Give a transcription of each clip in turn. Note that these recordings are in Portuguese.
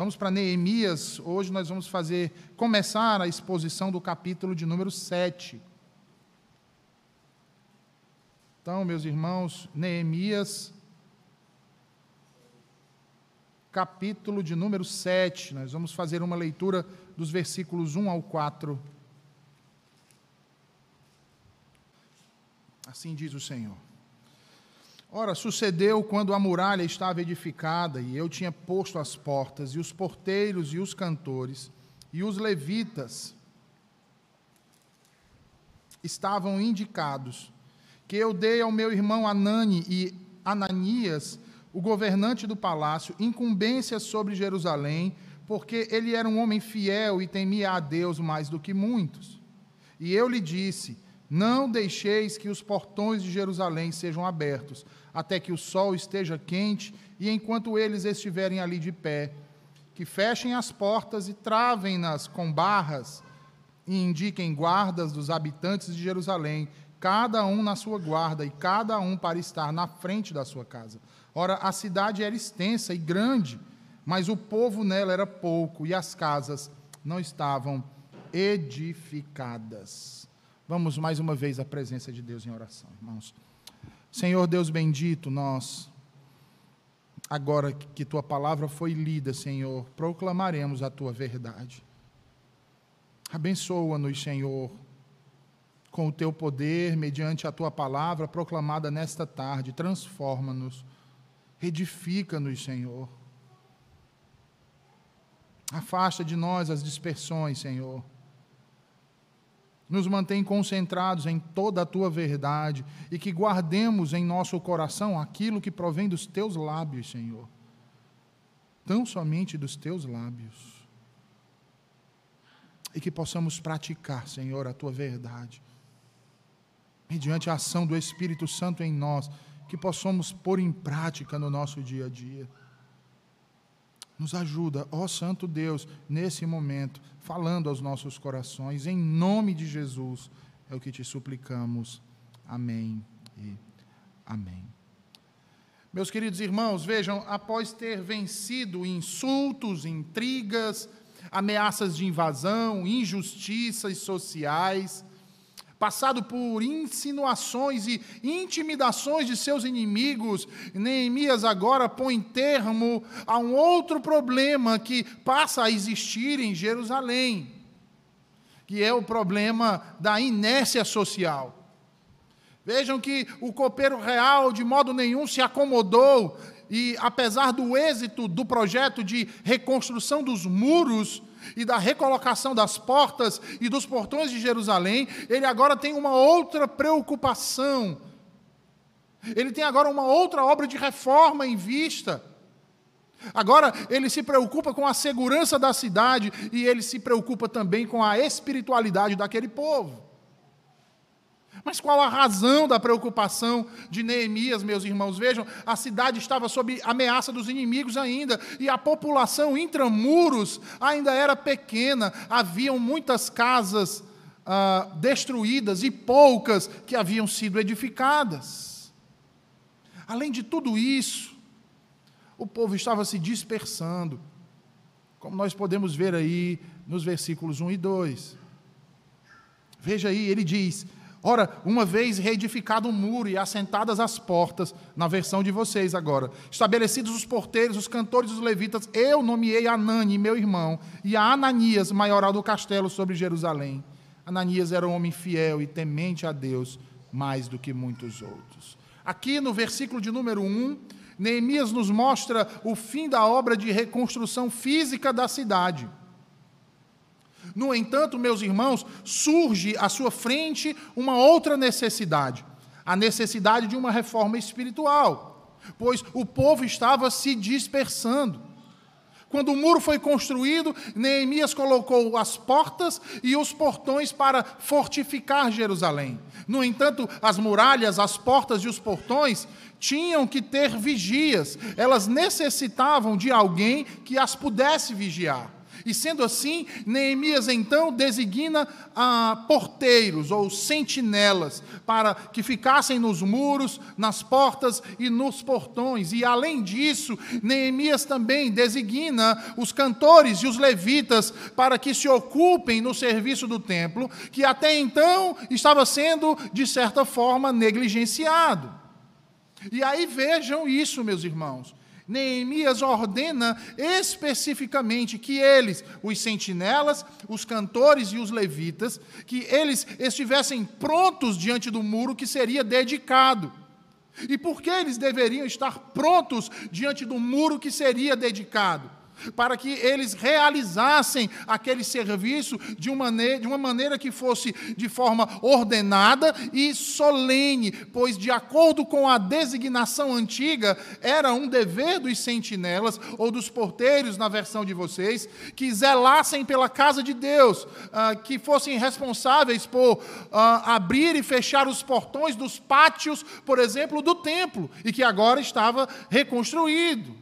Vamos para Neemias. Hoje nós vamos fazer começar a exposição do capítulo de número 7. Então, meus irmãos, Neemias, capítulo de número 7. Nós vamos fazer uma leitura dos versículos 1 ao 4. Assim diz o Senhor. Ora, sucedeu quando a muralha estava edificada e eu tinha posto as portas, e os porteiros, e os cantores, e os levitas estavam indicados, que eu dei ao meu irmão Anani e Ananias, o governante do palácio, incumbência sobre Jerusalém, porque ele era um homem fiel e temia a Deus mais do que muitos. E eu lhe disse: Não deixeis que os portões de Jerusalém sejam abertos até que o sol esteja quente, e enquanto eles estiverem ali de pé, que fechem as portas e travem-nas com barras, e indiquem guardas dos habitantes de Jerusalém, cada um na sua guarda, e cada um para estar na frente da sua casa. Ora, a cidade era extensa e grande, mas o povo nela era pouco, e as casas não estavam edificadas. Vamos mais uma vez à presença de Deus em oração, irmãos. Senhor Deus bendito, nós, agora que tua palavra foi lida, Senhor, proclamaremos a tua verdade. Abençoa-nos, Senhor, com o teu poder, mediante a tua palavra proclamada nesta tarde. Transforma-nos, edifica-nos, Senhor. Afasta de nós as dispersões, Senhor nos mantém concentrados em toda a tua verdade e que guardemos em nosso coração aquilo que provém dos teus lábios, Senhor. Tão somente dos teus lábios. E que possamos praticar, Senhor, a tua verdade. Mediante a ação do Espírito Santo em nós, que possamos pôr em prática no nosso dia a dia. Nos ajuda, ó Santo Deus, nesse momento, falando aos nossos corações, em nome de Jesus, é o que te suplicamos. Amém e amém. Meus queridos irmãos, vejam, após ter vencido insultos, intrigas, ameaças de invasão, injustiças sociais, passado por insinuações e intimidações de seus inimigos, Neemias agora põe termo a um outro problema que passa a existir em Jerusalém, que é o problema da inércia social. Vejam que o copeiro real de modo nenhum se acomodou e, apesar do êxito do projeto de reconstrução dos muros, e da recolocação das portas e dos portões de Jerusalém, ele agora tem uma outra preocupação. Ele tem agora uma outra obra de reforma em vista. Agora ele se preocupa com a segurança da cidade e ele se preocupa também com a espiritualidade daquele povo. Mas qual a razão da preocupação de Neemias, meus irmãos? Vejam, a cidade estava sob ameaça dos inimigos ainda, e a população intramuros ainda era pequena, haviam muitas casas ah, destruídas e poucas que haviam sido edificadas. Além de tudo isso, o povo estava se dispersando, como nós podemos ver aí nos versículos 1 e 2. Veja aí, ele diz Ora, uma vez reedificado o muro e assentadas as portas, na versão de vocês agora, estabelecidos os porteiros, os cantores e os levitas, eu nomeei Anani, meu irmão, e a Ananias, maioral do castelo sobre Jerusalém. Ananias era um homem fiel e temente a Deus, mais do que muitos outros. Aqui no versículo de número 1, Neemias nos mostra o fim da obra de reconstrução física da cidade. No entanto, meus irmãos, surge à sua frente uma outra necessidade, a necessidade de uma reforma espiritual, pois o povo estava se dispersando. Quando o muro foi construído, Neemias colocou as portas e os portões para fortificar Jerusalém. No entanto, as muralhas, as portas e os portões tinham que ter vigias, elas necessitavam de alguém que as pudesse vigiar. E sendo assim, Neemias então designa ah, porteiros ou sentinelas para que ficassem nos muros, nas portas e nos portões. E além disso, Neemias também designa os cantores e os levitas para que se ocupem no serviço do templo, que até então estava sendo, de certa forma, negligenciado. E aí vejam isso, meus irmãos. Neemias ordena especificamente que eles, os sentinelas, os cantores e os levitas, que eles estivessem prontos diante do muro que seria dedicado. E por que eles deveriam estar prontos diante do muro que seria dedicado? Para que eles realizassem aquele serviço de uma, maneira, de uma maneira que fosse de forma ordenada e solene, pois, de acordo com a designação antiga, era um dever dos sentinelas ou dos porteiros, na versão de vocês, que zelassem pela casa de Deus, ah, que fossem responsáveis por ah, abrir e fechar os portões dos pátios, por exemplo, do templo, e que agora estava reconstruído.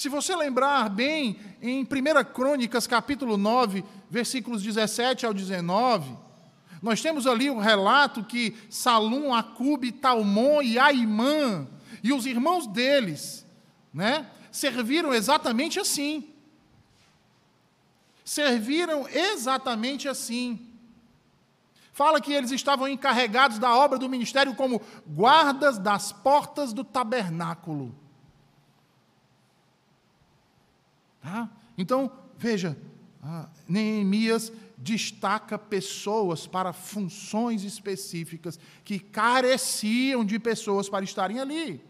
Se você lembrar bem, em 1 Crônicas, capítulo 9, versículos 17 ao 19, nós temos ali o relato que Salum, Acube, Talmon e Aimã e os irmãos deles, né, serviram exatamente assim. Serviram exatamente assim. Fala que eles estavam encarregados da obra do ministério como guardas das portas do tabernáculo. Tá? Então, veja, ah, Neemias destaca pessoas para funções específicas que careciam de pessoas para estarem ali.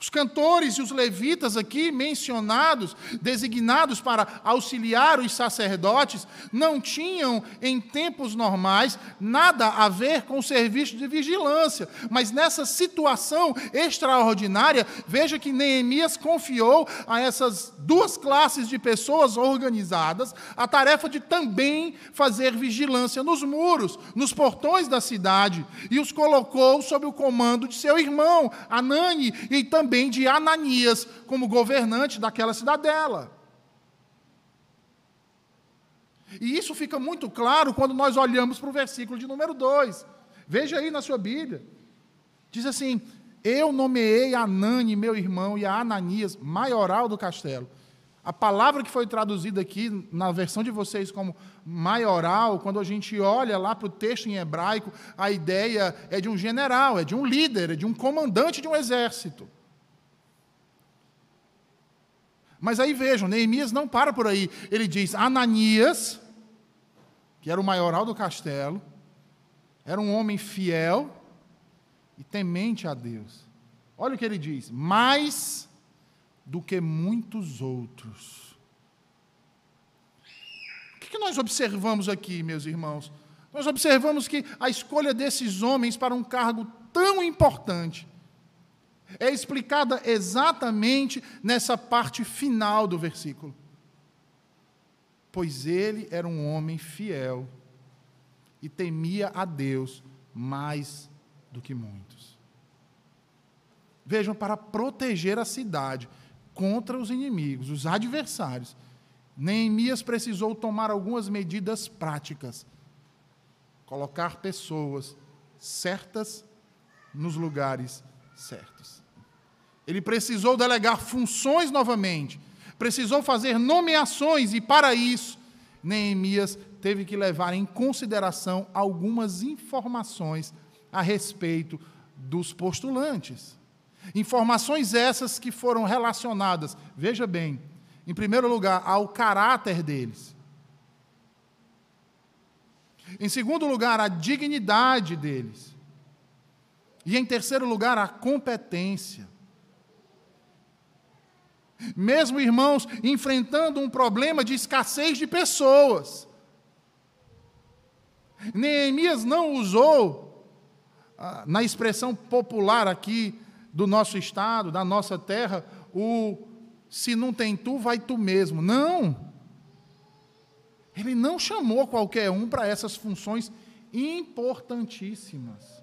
Os cantores e os levitas aqui mencionados, designados para auxiliar os sacerdotes, não tinham, em tempos normais, nada a ver com o serviço de vigilância. Mas nessa situação extraordinária, veja que Neemias confiou a essas duas classes de pessoas organizadas a tarefa de também fazer vigilância nos muros, nos portões da cidade, e os colocou sob o comando de seu irmão, Anani, e também também de Ananias como governante daquela cidadela. E isso fica muito claro quando nós olhamos para o versículo de número 2. Veja aí na sua Bíblia. Diz assim: Eu nomeei Anani, meu irmão, e a Ananias, maioral do castelo. A palavra que foi traduzida aqui na versão de vocês como maioral, quando a gente olha lá para o texto em hebraico, a ideia é de um general, é de um líder, é de um comandante de um exército. Mas aí vejam, Neemias não para por aí. Ele diz: Ananias, que era o maioral do castelo, era um homem fiel e temente a Deus. Olha o que ele diz: mais do que muitos outros. O que nós observamos aqui, meus irmãos? Nós observamos que a escolha desses homens para um cargo tão importante é explicada exatamente nessa parte final do versículo. Pois ele era um homem fiel e temia a Deus mais do que muitos. Vejam, para proteger a cidade contra os inimigos, os adversários, Neemias precisou tomar algumas medidas práticas, colocar pessoas certas nos lugares certos. Ele precisou delegar funções novamente, precisou fazer nomeações, e para isso, Neemias teve que levar em consideração algumas informações a respeito dos postulantes. Informações essas que foram relacionadas, veja bem, em primeiro lugar, ao caráter deles. Em segundo lugar, à dignidade deles. E em terceiro lugar, a competência. Mesmo irmãos enfrentando um problema de escassez de pessoas. Neemias não usou, ah, na expressão popular aqui do nosso estado, da nossa terra, o se não tem tu, vai tu mesmo. Não. Ele não chamou qualquer um para essas funções importantíssimas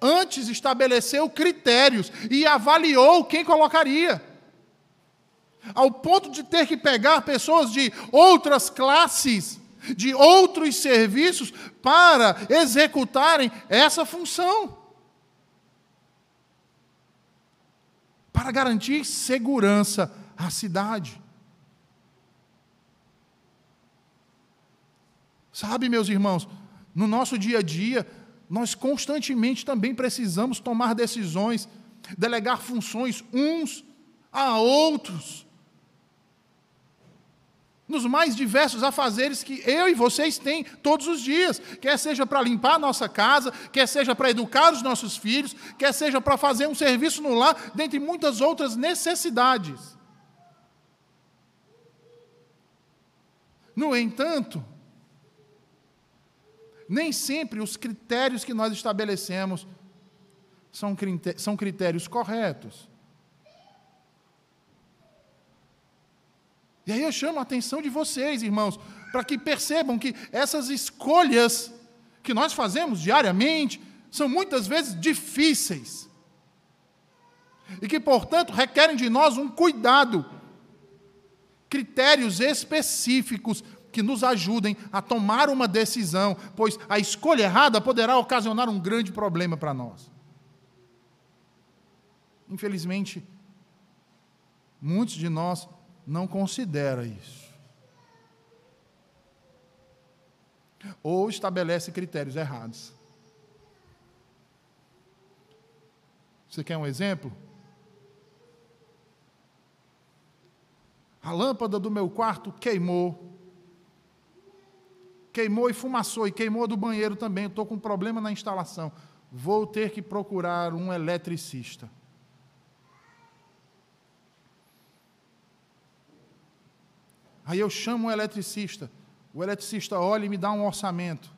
antes estabeleceu critérios e avaliou quem colocaria. ao ponto de ter que pegar pessoas de outras classes, de outros serviços, para executarem essa função. Para garantir segurança à cidade. Sabe, meus irmãos, no nosso dia a dia, nós constantemente também precisamos tomar decisões, delegar funções uns a outros. Nos mais diversos afazeres que eu e vocês têm todos os dias, quer seja para limpar a nossa casa, quer seja para educar os nossos filhos, quer seja para fazer um serviço no lar, dentre muitas outras necessidades. No entanto, nem sempre os critérios que nós estabelecemos são critérios corretos. E aí eu chamo a atenção de vocês, irmãos, para que percebam que essas escolhas que nós fazemos diariamente são muitas vezes difíceis. E que, portanto, requerem de nós um cuidado, critérios específicos que nos ajudem a tomar uma decisão, pois a escolha errada poderá ocasionar um grande problema para nós. Infelizmente, muitos de nós não considera isso. Ou estabelece critérios errados. Você quer um exemplo? A lâmpada do meu quarto queimou queimou e fumaçou, e queimou do banheiro também. Estou com problema na instalação. Vou ter que procurar um eletricista. Aí eu chamo o eletricista. O eletricista olha e me dá um orçamento.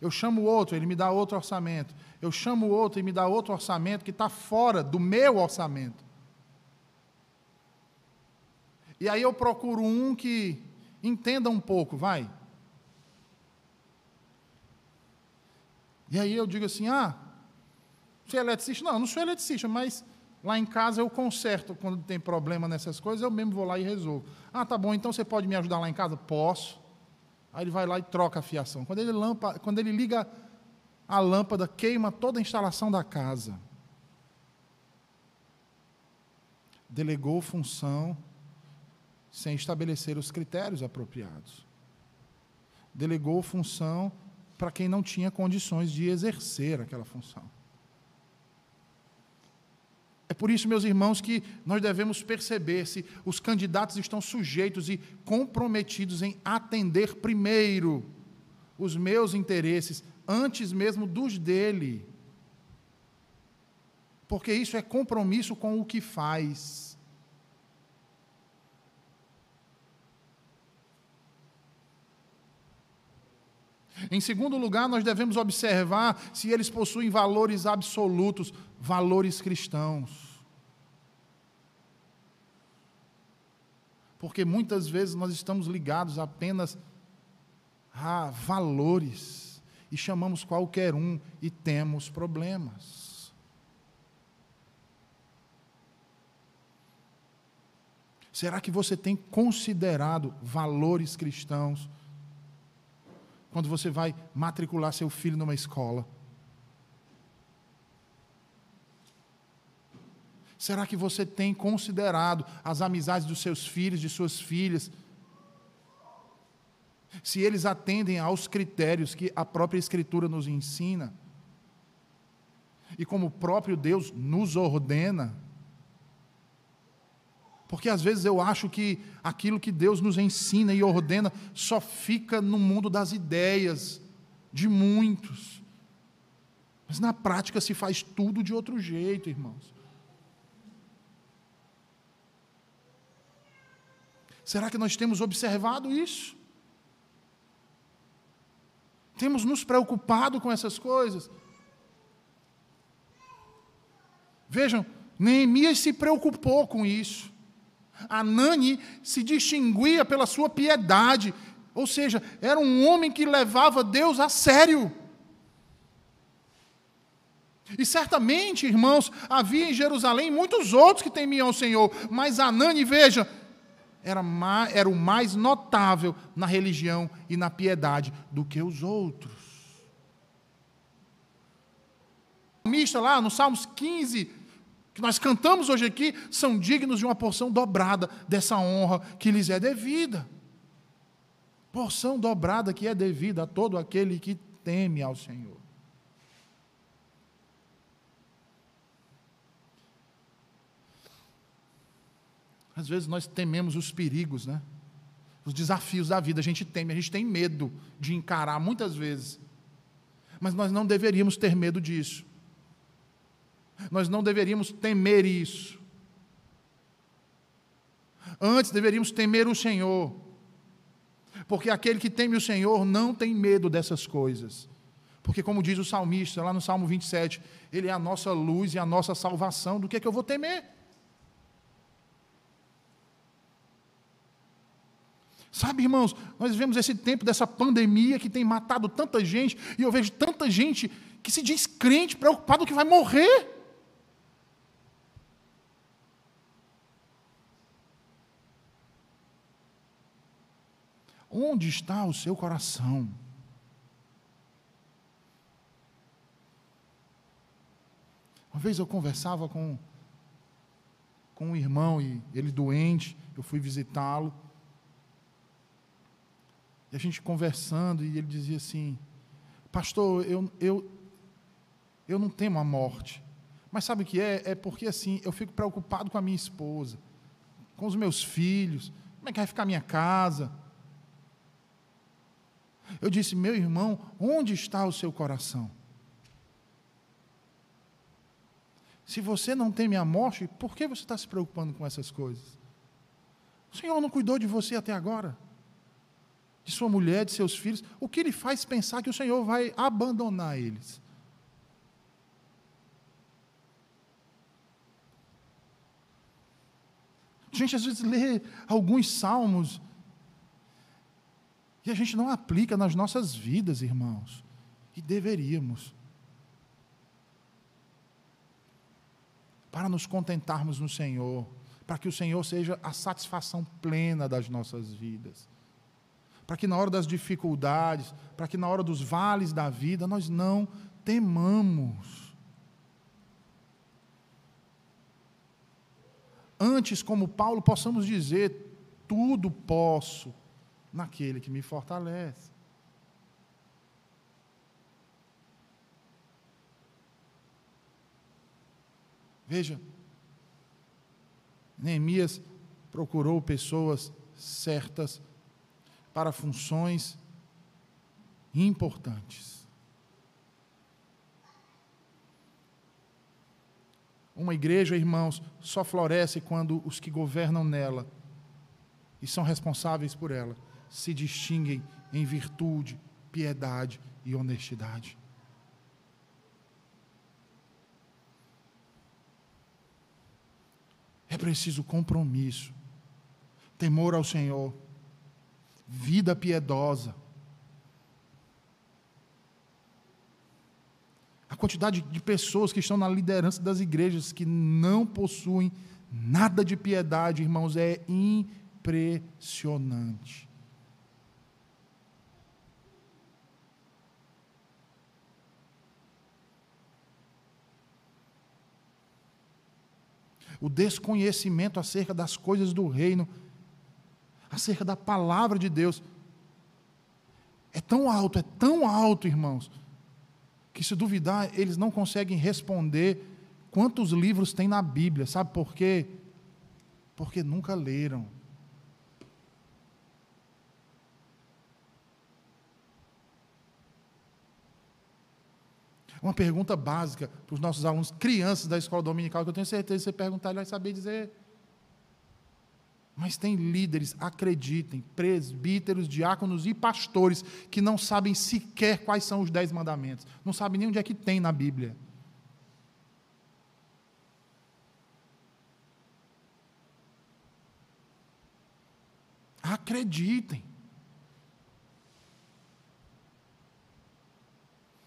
Eu chamo outro, ele me dá outro orçamento. Eu chamo outro e me dá outro orçamento que está fora do meu orçamento. E aí eu procuro um que Entenda um pouco, vai. E aí eu digo assim: ah, você é eletricista? Não, eu não sou eletricista, mas lá em casa eu conserto quando tem problema nessas coisas, eu mesmo vou lá e resolvo. Ah, tá bom, então você pode me ajudar lá em casa? Posso. Aí ele vai lá e troca a fiação. Quando ele, lampa, quando ele liga a lâmpada, queima toda a instalação da casa. Delegou função sem estabelecer os critérios apropriados. Delegou função para quem não tinha condições de exercer aquela função. É por isso, meus irmãos, que nós devemos perceber se os candidatos estão sujeitos e comprometidos em atender primeiro os meus interesses, antes mesmo dos dele. Porque isso é compromisso com o que faz. Em segundo lugar, nós devemos observar se eles possuem valores absolutos, valores cristãos. Porque muitas vezes nós estamos ligados apenas a valores e chamamos qualquer um e temos problemas. Será que você tem considerado valores cristãos? Quando você vai matricular seu filho numa escola? Será que você tem considerado as amizades dos seus filhos, de suas filhas? Se eles atendem aos critérios que a própria Escritura nos ensina, e como o próprio Deus nos ordena, porque às vezes eu acho que aquilo que Deus nos ensina e ordena só fica no mundo das ideias de muitos. Mas na prática se faz tudo de outro jeito, irmãos. Será que nós temos observado isso? Temos nos preocupado com essas coisas? Vejam, Neemias se preocupou com isso. Anani se distinguia pela sua piedade, ou seja, era um homem que levava Deus a sério. E certamente, irmãos, havia em Jerusalém muitos outros que temiam o Senhor, mas Anani, veja, era, era o mais notável na religião e na piedade do que os outros. O salmista lá no Salmos 15, que nós cantamos hoje aqui, são dignos de uma porção dobrada dessa honra que lhes é devida. Porção dobrada que é devida a todo aquele que teme ao Senhor. Às vezes nós tememos os perigos, né? Os desafios da vida, a gente teme, a gente tem medo de encarar muitas vezes. Mas nós não deveríamos ter medo disso. Nós não deveríamos temer isso. Antes deveríamos temer o Senhor. Porque aquele que teme o Senhor não tem medo dessas coisas. Porque, como diz o salmista lá no Salmo 27, Ele é a nossa luz e a nossa salvação. Do que é que eu vou temer? Sabe, irmãos, nós vivemos esse tempo dessa pandemia que tem matado tanta gente, e eu vejo tanta gente que se diz crente, preocupado que vai morrer. Onde está o seu coração? Uma vez eu conversava com, com um irmão, e ele doente, eu fui visitá-lo. E a gente conversando, e ele dizia assim: Pastor, eu, eu, eu não temo a morte. Mas sabe o que é? É porque assim, eu fico preocupado com a minha esposa, com os meus filhos, como é que vai ficar a minha casa? Eu disse, meu irmão, onde está o seu coração? Se você não teme a morte, por que você está se preocupando com essas coisas? O Senhor não cuidou de você até agora? de sua mulher, de seus filhos, o que lhe faz pensar que o Senhor vai abandonar eles? A gente às vezes lê alguns salmos e a gente não aplica nas nossas vidas, irmãos, e deveríamos. Para nos contentarmos no Senhor, para que o Senhor seja a satisfação plena das nossas vidas para que na hora das dificuldades, para que na hora dos vales da vida, nós não temamos. Antes, como Paulo, possamos dizer: tudo posso naquele que me fortalece. Veja, Neemias procurou pessoas certas para funções importantes. Uma igreja, irmãos, só floresce quando os que governam nela e são responsáveis por ela se distinguem em virtude, piedade e honestidade. É preciso compromisso, temor ao Senhor vida piedosa. A quantidade de pessoas que estão na liderança das igrejas que não possuem nada de piedade, irmãos, é impressionante. O desconhecimento acerca das coisas do reino acerca da palavra de Deus. É tão alto, é tão alto, irmãos, que se duvidar, eles não conseguem responder quantos livros tem na Bíblia. Sabe por quê? Porque nunca leram. Uma pergunta básica para os nossos alunos, crianças da escola dominical, que eu tenho certeza que você perguntar, ele vai saber dizer mas tem líderes, acreditem, presbíteros, diáconos e pastores que não sabem sequer quais são os dez mandamentos, não sabem nem onde é que tem na Bíblia. Acreditem.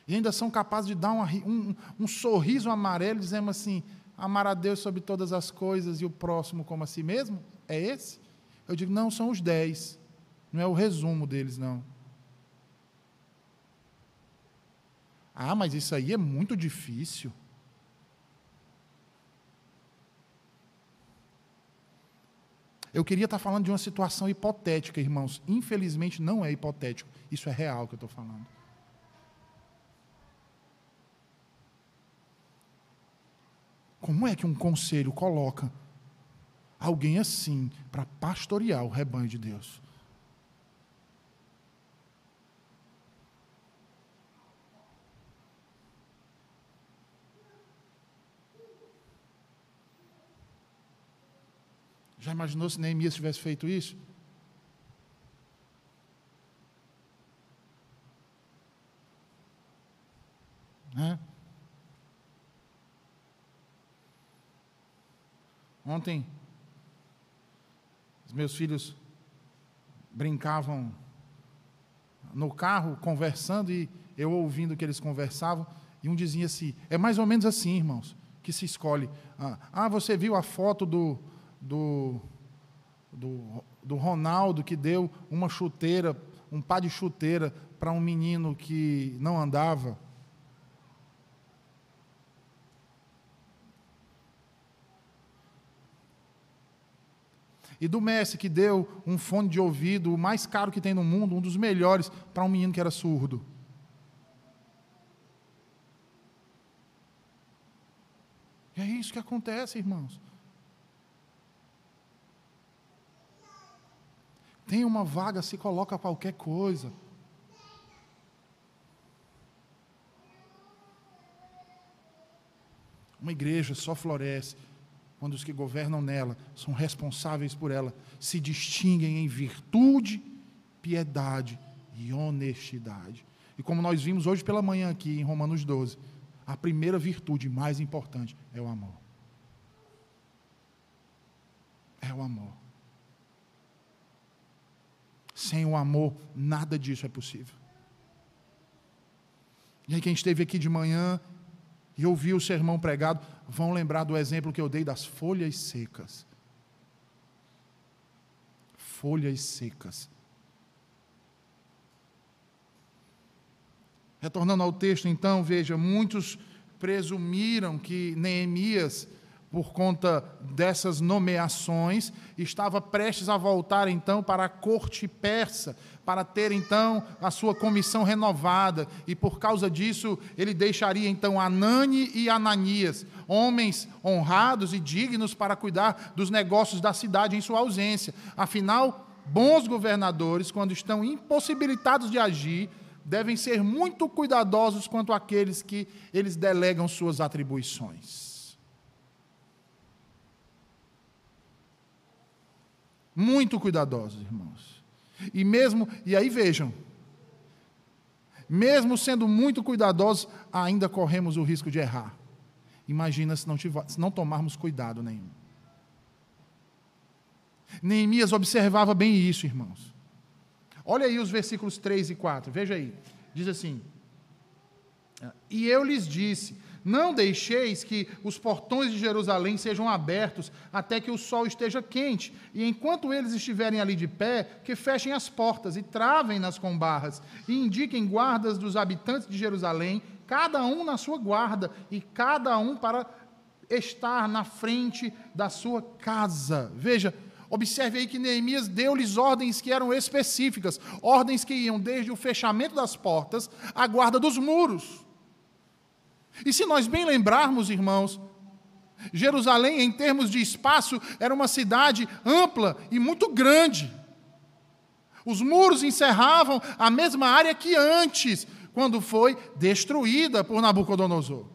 E ainda são capazes de dar um, um, um sorriso amarelo, dizendo assim: amar a Deus sobre todas as coisas e o próximo como a si mesmo? É esse? Eu digo: não, são os dez. Não é o resumo deles, não. Ah, mas isso aí é muito difícil. Eu queria estar falando de uma situação hipotética, irmãos. Infelizmente não é hipotético. Isso é real que eu estou falando. Como é que um conselho coloca alguém assim para pastorear o rebanho de Deus? Já imaginou se Neemias tivesse feito isso? Né? Ontem, os meus filhos brincavam no carro, conversando, e eu ouvindo o que eles conversavam, e um dizia assim: é mais ou menos assim, irmãos, que se escolhe. Ah, ah você viu a foto do, do, do, do Ronaldo que deu uma chuteira, um par de chuteira para um menino que não andava? E do Messi, que deu um fone de ouvido, o mais caro que tem no mundo, um dos melhores, para um menino que era surdo. E é isso que acontece, irmãos. Tem uma vaga, se coloca qualquer coisa. Uma igreja só floresce quando os que governam nela são responsáveis por ela, se distinguem em virtude, piedade e honestidade. E como nós vimos hoje pela manhã aqui em Romanos 12, a primeira virtude mais importante é o amor. É o amor. Sem o amor, nada disso é possível. E aí, quem esteve aqui de manhã e ouviu o sermão pregado, vão lembrar do exemplo que eu dei das folhas secas. Folhas secas. Retornando ao texto, então, veja, muitos presumiram que Neemias por conta dessas nomeações, estava prestes a voltar então para a corte persa, para ter então a sua comissão renovada, e por causa disso ele deixaria então Anani e Ananias, homens honrados e dignos para cuidar dos negócios da cidade em sua ausência. Afinal, bons governadores, quando estão impossibilitados de agir, devem ser muito cuidadosos quanto àqueles que eles delegam suas atribuições. Muito cuidadosos, irmãos. E mesmo, e aí vejam, mesmo sendo muito cuidadosos, ainda corremos o risco de errar. Imagina se não, tiver, se não tomarmos cuidado nenhum. Neemias observava bem isso, irmãos. Olha aí os versículos 3 e 4, veja aí. Diz assim: E eu lhes disse: não deixeis que os portões de Jerusalém sejam abertos até que o sol esteja quente, e enquanto eles estiverem ali de pé, que fechem as portas e travem-nas com barras, e indiquem guardas dos habitantes de Jerusalém, cada um na sua guarda, e cada um para estar na frente da sua casa. Veja, Observe aí que Neemias deu-lhes ordens que eram específicas, ordens que iam desde o fechamento das portas à guarda dos muros. E se nós bem lembrarmos, irmãos, Jerusalém, em termos de espaço, era uma cidade ampla e muito grande. Os muros encerravam a mesma área que antes, quando foi destruída por Nabucodonosor.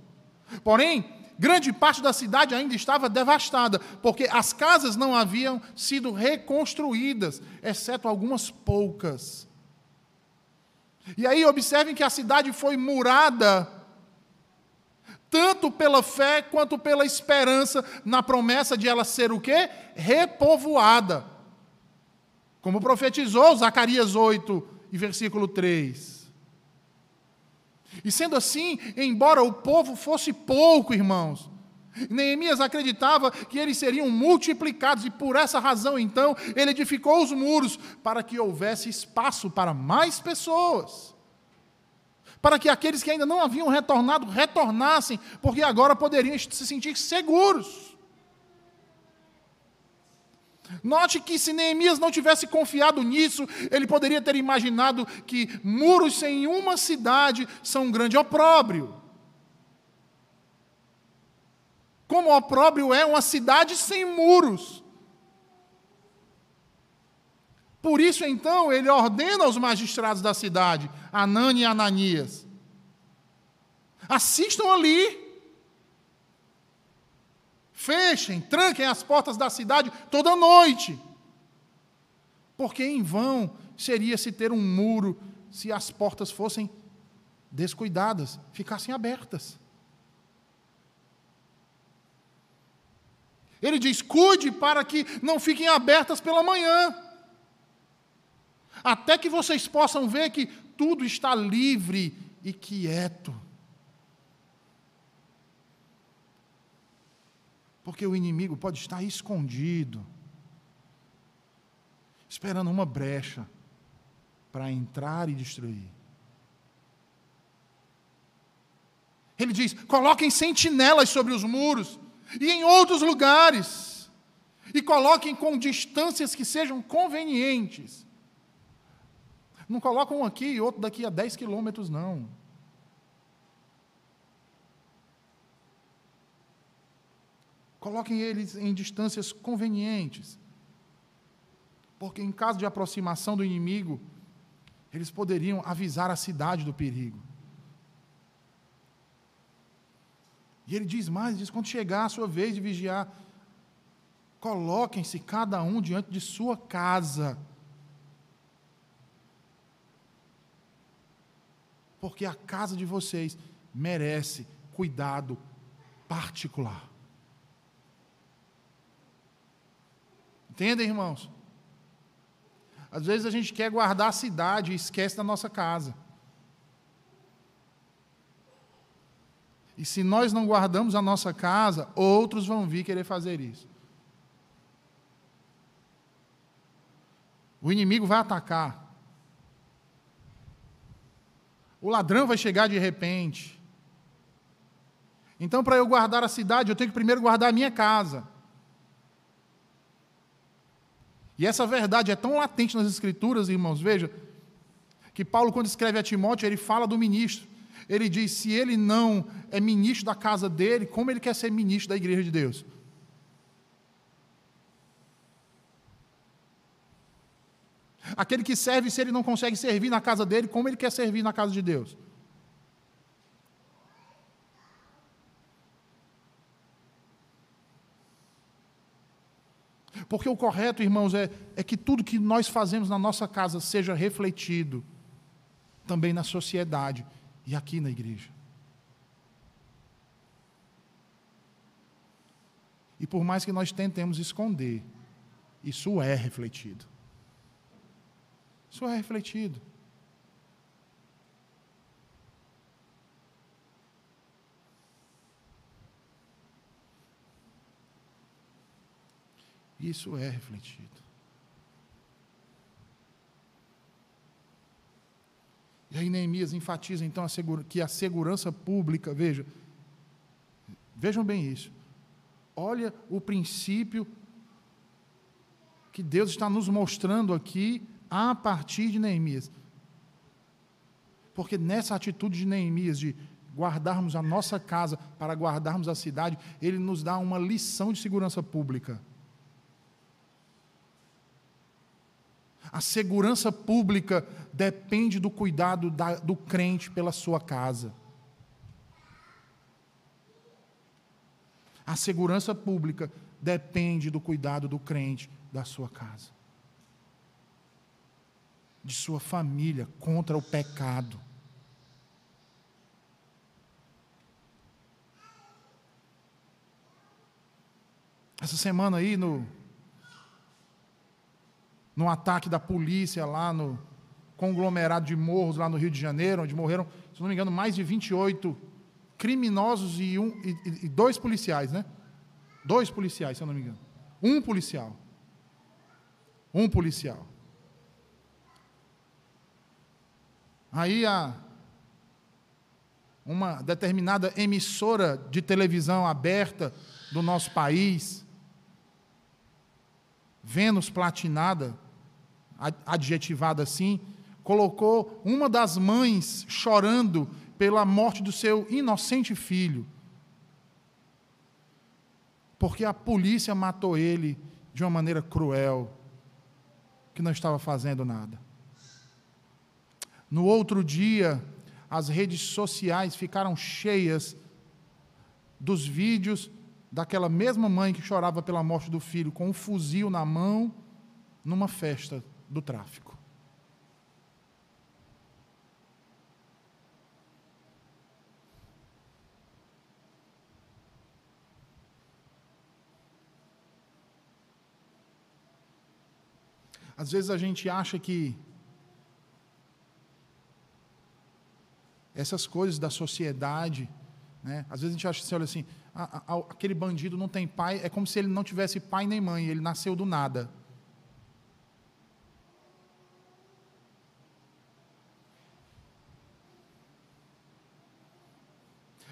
Porém, grande parte da cidade ainda estava devastada, porque as casas não haviam sido reconstruídas, exceto algumas poucas. E aí observem que a cidade foi murada tanto pela fé quanto pela esperança na promessa de ela ser o quê? Repovoada. Como profetizou Zacarias 8 e versículo 3. E sendo assim, embora o povo fosse pouco, irmãos, Neemias acreditava que eles seriam multiplicados, e por essa razão, então, ele edificou os muros para que houvesse espaço para mais pessoas. Para que aqueles que ainda não haviam retornado retornassem, porque agora poderiam se sentir seguros. Note que se Neemias não tivesse confiado nisso, ele poderia ter imaginado que muros sem uma cidade são um grande opróbrio. Como opróbrio é uma cidade sem muros. Por isso, então, ele ordena aos magistrados da cidade, Anani e Ananias: assistam ali, Fechem, tranquem as portas da cidade toda noite. Porque em vão seria se ter um muro se as portas fossem descuidadas, ficassem abertas. Ele diz: cuide para que não fiquem abertas pela manhã, até que vocês possam ver que tudo está livre e quieto. Porque o inimigo pode estar escondido, esperando uma brecha para entrar e destruir. Ele diz: coloquem sentinelas sobre os muros e em outros lugares, e coloquem com distâncias que sejam convenientes. Não colocam um aqui e outro daqui a 10 quilômetros, não. Coloquem eles em distâncias convenientes. Porque em caso de aproximação do inimigo, eles poderiam avisar a cidade do perigo. E ele diz mais, diz, quando chegar a sua vez de vigiar, coloquem-se cada um diante de sua casa. Porque a casa de vocês merece cuidado particular. Entendem, irmãos? Às vezes a gente quer guardar a cidade e esquece da nossa casa. E se nós não guardamos a nossa casa, outros vão vir querer fazer isso. O inimigo vai atacar. O ladrão vai chegar de repente. Então, para eu guardar a cidade, eu tenho que primeiro guardar a minha casa. E essa verdade é tão latente nas Escrituras, irmãos, veja, que Paulo, quando escreve a Timóteo, ele fala do ministro. Ele diz: se ele não é ministro da casa dele, como ele quer ser ministro da igreja de Deus? Aquele que serve, se ele não consegue servir na casa dele, como ele quer servir na casa de Deus? Porque o correto, irmãos, é, é que tudo que nós fazemos na nossa casa seja refletido também na sociedade e aqui na igreja. E por mais que nós tentemos esconder, isso é refletido. Isso é refletido. Isso é refletido. E aí Neemias enfatiza então a que a segurança pública, veja, vejam bem isso. Olha o princípio que Deus está nos mostrando aqui a partir de Neemias. Porque nessa atitude de Neemias de guardarmos a nossa casa para guardarmos a cidade, ele nos dá uma lição de segurança pública. A segurança pública depende do cuidado da, do crente pela sua casa. A segurança pública depende do cuidado do crente da sua casa, de sua família contra o pecado. Essa semana aí no no ataque da polícia lá no conglomerado de morros lá no Rio de Janeiro, onde morreram, se não me engano, mais de 28 criminosos e, um, e, e dois policiais, né? Dois policiais, se eu não me engano. Um policial. Um policial. Aí a uma determinada emissora de televisão aberta do nosso país, Vênus platinada, adjetivada assim, colocou uma das mães chorando pela morte do seu inocente filho. Porque a polícia matou ele de uma maneira cruel, que não estava fazendo nada. No outro dia, as redes sociais ficaram cheias dos vídeos daquela mesma mãe que chorava pela morte do filho com um fuzil na mão numa festa do tráfico. Às vezes a gente acha que essas coisas da sociedade, né? às vezes a gente acha assim, olha assim, a, a, aquele bandido não tem pai, é como se ele não tivesse pai nem mãe, ele nasceu do nada.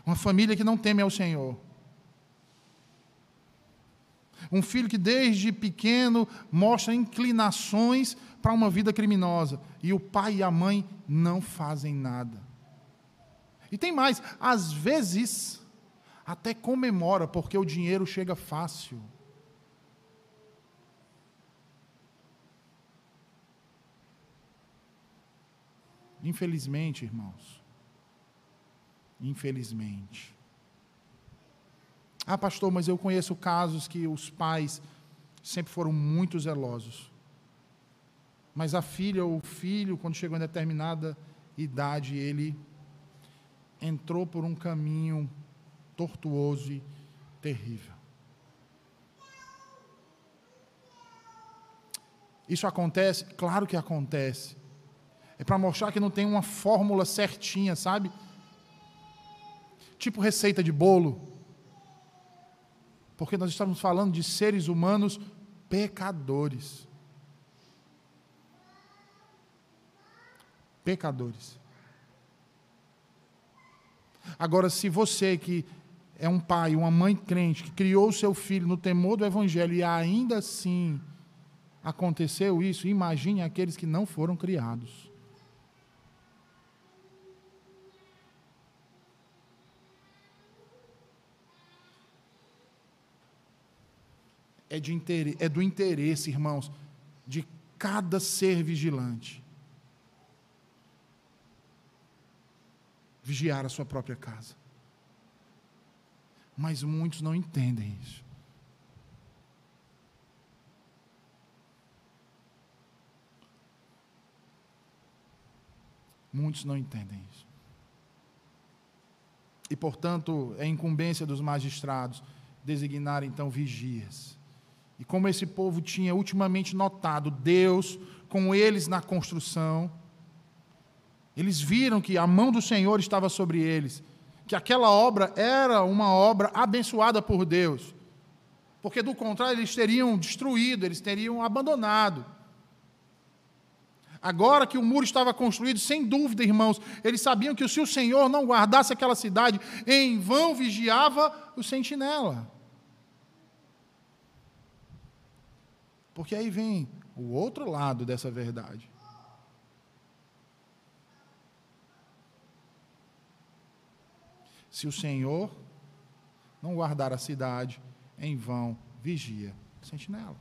Uma família que não teme ao Senhor. Um filho que desde pequeno mostra inclinações para uma vida criminosa. E o pai e a mãe não fazem nada. E tem mais, às vezes, até comemora porque o dinheiro chega fácil. Infelizmente, irmãos, infelizmente, ah, pastor, mas eu conheço casos que os pais sempre foram muito zelosos. Mas a filha ou o filho, quando chegou em determinada idade, ele entrou por um caminho tortuoso e terrível. Isso acontece? Claro que acontece. É para mostrar que não tem uma fórmula certinha, sabe? Tipo receita de bolo porque nós estamos falando de seres humanos pecadores. Pecadores. Agora, se você que é um pai, uma mãe crente, que criou o seu filho no temor do Evangelho e ainda assim aconteceu isso, imagine aqueles que não foram criados. é, de é do interesse, irmãos, de cada ser vigilante. Vigiar a sua própria casa. Mas muitos não entendem isso. Muitos não entendem isso. E, portanto, é incumbência dos magistrados designar então vigias e como esse povo tinha ultimamente notado Deus com eles na construção, eles viram que a mão do Senhor estava sobre eles, que aquela obra era uma obra abençoada por Deus, porque do contrário eles teriam destruído, eles teriam abandonado. Agora que o muro estava construído, sem dúvida, irmãos, eles sabiam que se o Senhor não guardasse aquela cidade, em vão vigiava o sentinela. Porque aí vem o outro lado dessa verdade. Se o Senhor não guardar a cidade, em vão vigia sentinela.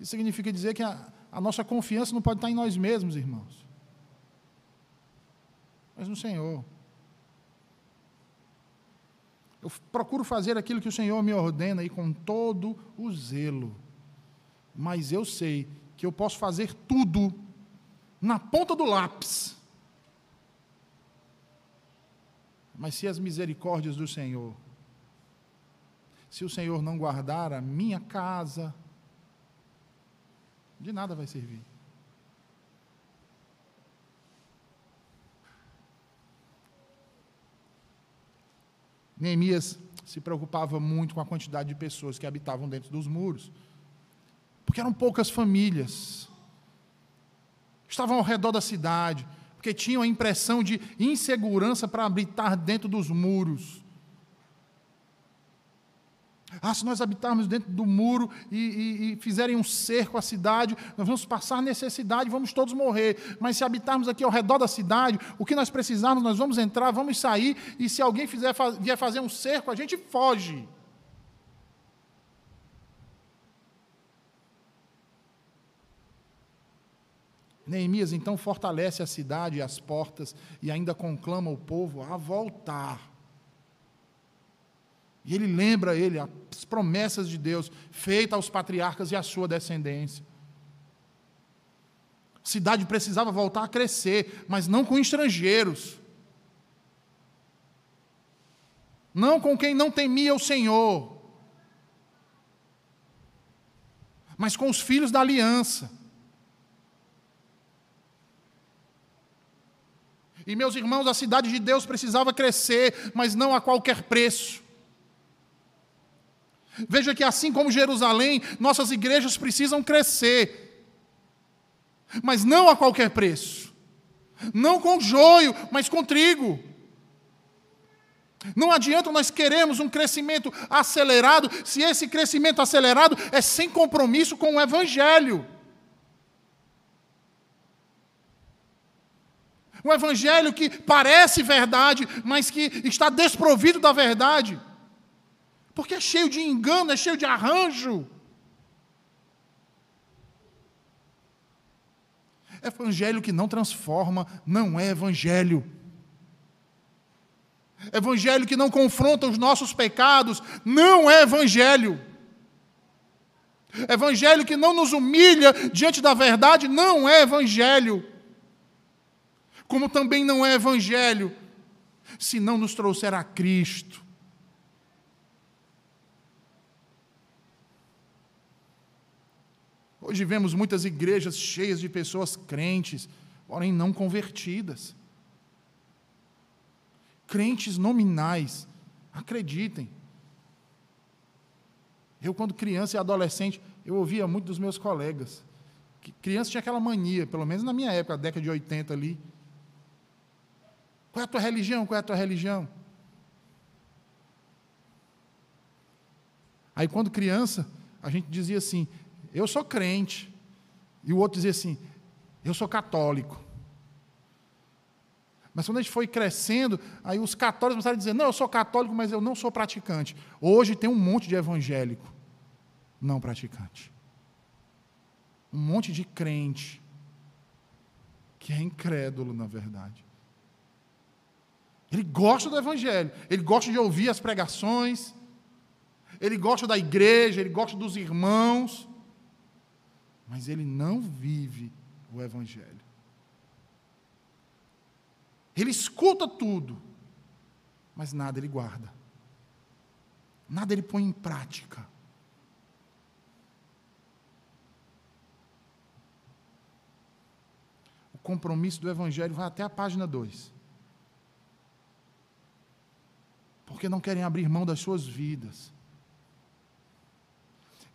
Isso significa dizer que a, a nossa confiança não pode estar em nós mesmos, irmãos, mas no Senhor. Eu procuro fazer aquilo que o Senhor me ordena e com todo o zelo. Mas eu sei que eu posso fazer tudo na ponta do lápis. Mas se as misericórdias do Senhor, se o Senhor não guardar a minha casa, De nada vai servir. Neemias se preocupava muito com a quantidade de pessoas que habitavam dentro dos muros, porque eram poucas famílias, estavam ao redor da cidade, porque tinham a impressão de insegurança para habitar dentro dos muros. Ah, se nós habitarmos dentro do muro e, e, e, fizerem um cerco à cidade, nós vamos passar necessidade, vamos todos morrer. Mas se habitarmos aqui ao redor da cidade, o que nós precisarmos, nós vamos entrar, vamos sair, e se alguém fizer, vier fazer um cerco, a gente foge. Neemias então fortalece a cidade e as portas e ainda conclama o povo a voltar. E ele lembra ele as promessas de Deus feitas aos patriarcas e à sua descendência. A cidade precisava voltar a crescer, mas não com estrangeiros. Não com quem não temia o Senhor, mas com os filhos da aliança. E meus irmãos, a cidade de Deus precisava crescer, mas não a qualquer preço. Veja que assim como Jerusalém, nossas igrejas precisam crescer, mas não a qualquer preço. Não com joio, mas com trigo. Não adianta nós queremos um crescimento acelerado, se esse crescimento acelerado é sem compromisso com o Evangelho. Um Evangelho que parece verdade, mas que está desprovido da verdade. Porque é cheio de engano, é cheio de arranjo. Evangelho que não transforma não é evangelho. Evangelho que não confronta os nossos pecados não é evangelho. Evangelho que não nos humilha diante da verdade não é evangelho. Como também não é evangelho se não nos trouxer a Cristo. Hoje vemos muitas igrejas cheias de pessoas crentes, porém não convertidas. Crentes nominais, acreditem. Eu, quando criança e adolescente, eu ouvia muito dos meus colegas. Que criança tinha aquela mania, pelo menos na minha época, década de 80 ali. Qual é a tua religião? Qual é a tua religião? Aí, quando criança, a gente dizia assim: eu sou crente. E o outro dizia assim: eu sou católico. Mas quando a gente foi crescendo, aí os católicos começaram a dizer: não, eu sou católico, mas eu não sou praticante. Hoje tem um monte de evangélico não praticante. Um monte de crente que é incrédulo, na verdade. Ele gosta do evangelho, ele gosta de ouvir as pregações, ele gosta da igreja, ele gosta dos irmãos, mas ele não vive o Evangelho. Ele escuta tudo, mas nada ele guarda, nada ele põe em prática. O compromisso do Evangelho vai até a página 2. Porque não querem abrir mão das suas vidas.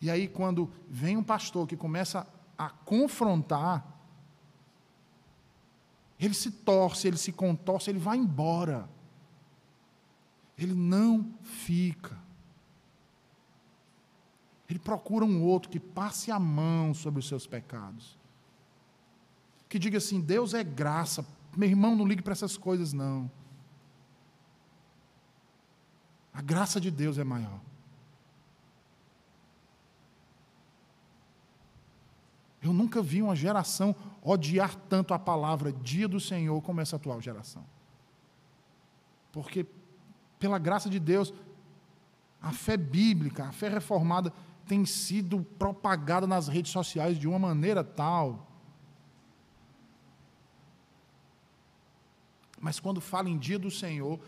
E aí, quando vem um pastor que começa a confrontar, ele se torce, ele se contorce, ele vai embora. Ele não fica. Ele procura um outro que passe a mão sobre os seus pecados. Que diga assim: Deus é graça. Meu irmão, não ligue para essas coisas, não. A graça de Deus é maior. Eu nunca vi uma geração odiar tanto a palavra dia do Senhor como essa atual geração. Porque, pela graça de Deus, a fé bíblica, a fé reformada, tem sido propagada nas redes sociais de uma maneira tal. Mas quando fala em dia do Senhor,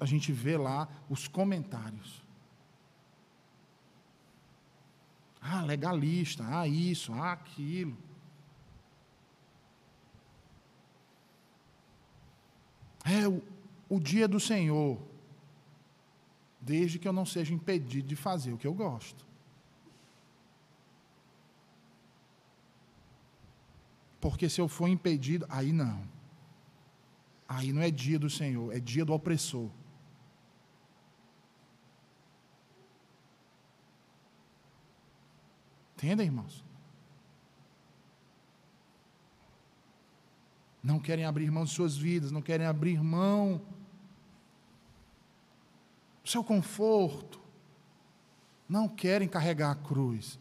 a gente vê lá os comentários. Ah, legalista, ah, isso, ah, aquilo. É o, o dia do Senhor, desde que eu não seja impedido de fazer o que eu gosto. Porque se eu for impedido, aí não. Aí não é dia do Senhor, é dia do opressor. Entendem, irmãos? Não querem abrir mão de suas vidas, não querem abrir mão do seu conforto, não querem carregar a cruz.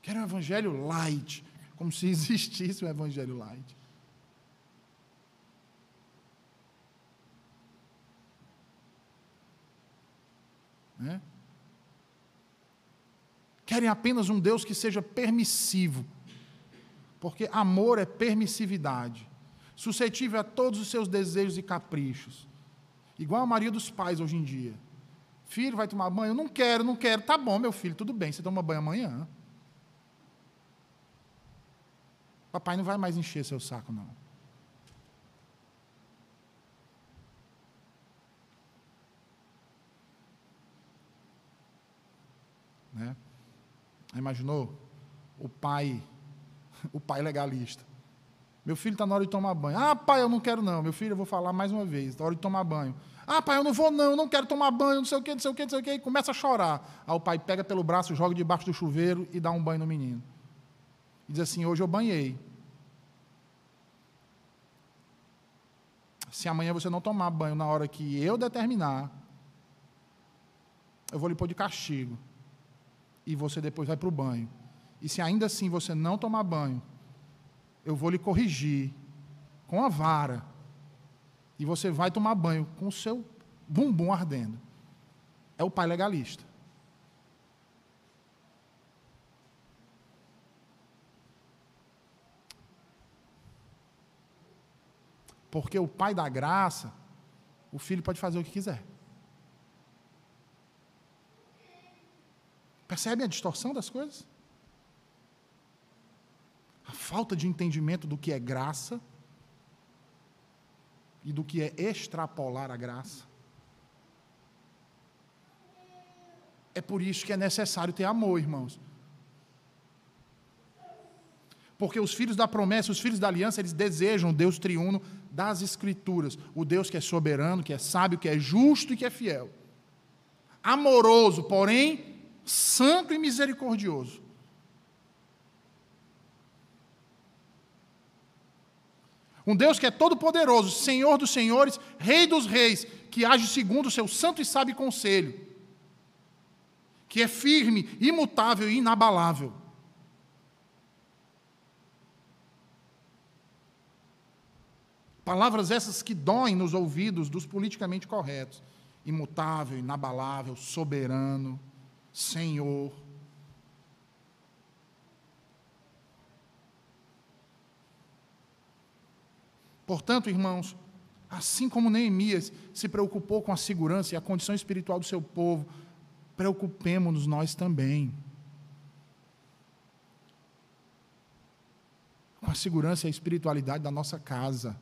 Querem um evangelho light, como se existisse um evangelho light. Né? Querem apenas um Deus que seja permissivo, porque amor é permissividade, suscetível a todos os seus desejos e caprichos, igual a Maria dos pais hoje em dia. Filho, vai tomar banho? Eu não quero, não quero. Tá bom, meu filho, tudo bem, você toma banho amanhã. Papai não vai mais encher seu saco, não. Né? Imaginou? O pai, o pai legalista. Meu filho está na hora de tomar banho. Ah, pai, eu não quero não. Meu filho, eu vou falar mais uma vez, está na hora de tomar banho. Ah, pai, eu não vou não, eu não quero tomar banho, não sei o quê, não sei o quê, não sei o quê. E começa a chorar. Aí o pai pega pelo braço, joga debaixo do chuveiro e dá um banho no menino. E diz assim, hoje eu banhei. Se amanhã você não tomar banho na hora que eu determinar, eu vou lhe pôr de castigo e você depois vai para o banho. E se ainda assim você não tomar banho, eu vou lhe corrigir com a vara. E você vai tomar banho com o seu bumbum ardendo. É o pai legalista. Porque o pai da graça, o filho pode fazer o que quiser. Percebem a distorção das coisas? A falta de entendimento do que é graça e do que é extrapolar a graça. É por isso que é necessário ter amor, irmãos. Porque os filhos da promessa, os filhos da aliança, eles desejam o Deus triuno das Escrituras. O Deus que é soberano, que é sábio, que é justo e que é fiel. Amoroso, porém santo e misericordioso. Um Deus que é todo-poderoso, Senhor dos senhores, Rei dos reis, que age segundo o seu santo e sábio conselho, que é firme, imutável e inabalável. Palavras essas que doem nos ouvidos dos politicamente corretos: imutável, inabalável, soberano. Senhor. Portanto, irmãos, assim como Neemias se preocupou com a segurança e a condição espiritual do seu povo, preocupemos-nos nós também. Com a segurança e a espiritualidade da nossa casa,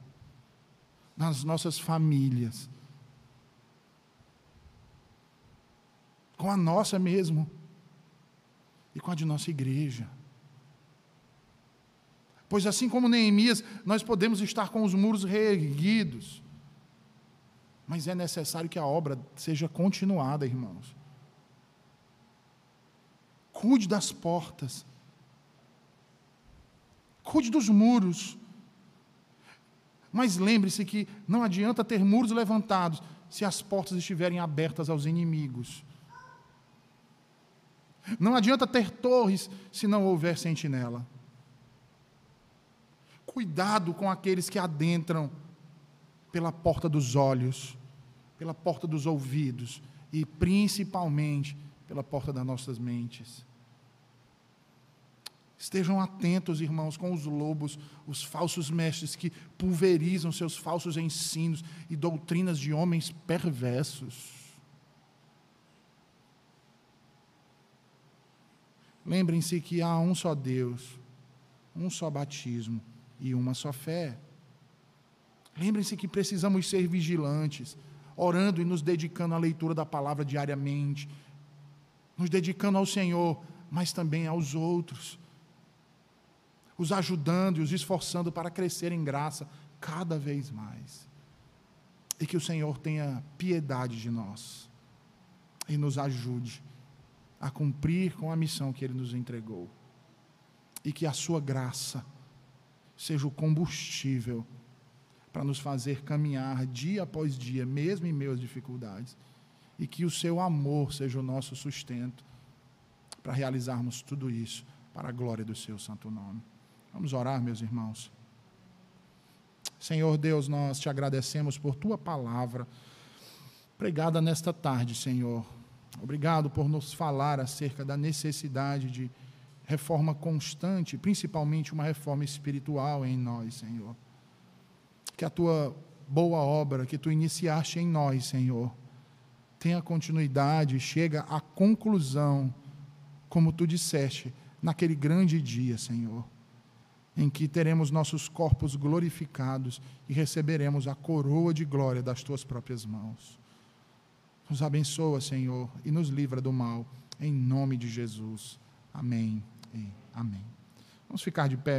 das nossas famílias com a nossa mesmo e com a de nossa igreja. Pois assim como Neemias, nós podemos estar com os muros reerguidos, mas é necessário que a obra seja continuada, irmãos. Cuide das portas, cuide dos muros. Mas lembre-se que não adianta ter muros levantados se as portas estiverem abertas aos inimigos. Não adianta ter torres se não houver sentinela. Cuidado com aqueles que adentram pela porta dos olhos, pela porta dos ouvidos e principalmente pela porta das nossas mentes. Estejam atentos, irmãos, com os lobos, os falsos mestres que pulverizam seus falsos ensinos e doutrinas de homens perversos. Lembrem-se que há um só Deus, um só batismo e uma só fé. Lembrem-se que precisamos ser vigilantes, orando e nos dedicando à leitura da palavra diariamente, nos dedicando ao Senhor, mas também aos outros, os ajudando e os esforçando para crescer em graça cada vez mais. E que o Senhor tenha piedade de nós e nos ajude a cumprir com a missão que Ele nos entregou. E que a Sua graça seja o combustível para nos fazer caminhar dia após dia, mesmo em meio às dificuldades. E que o Seu amor seja o nosso sustento para realizarmos tudo isso para a glória do Seu santo nome. Vamos orar, meus irmãos. Senhor Deus, nós te agradecemos por tua palavra pregada nesta tarde, Senhor. Obrigado por nos falar acerca da necessidade de reforma constante, principalmente uma reforma espiritual em nós, Senhor. Que a tua boa obra que tu iniciaste em nós, Senhor, tenha continuidade, chega à conclusão, como tu disseste, naquele grande dia, Senhor em que teremos nossos corpos glorificados e receberemos a coroa de glória das tuas próprias mãos. Nos abençoa, Senhor, e nos livra do mal, em nome de Jesus. Amém e amém. Vamos ficar de pé, meu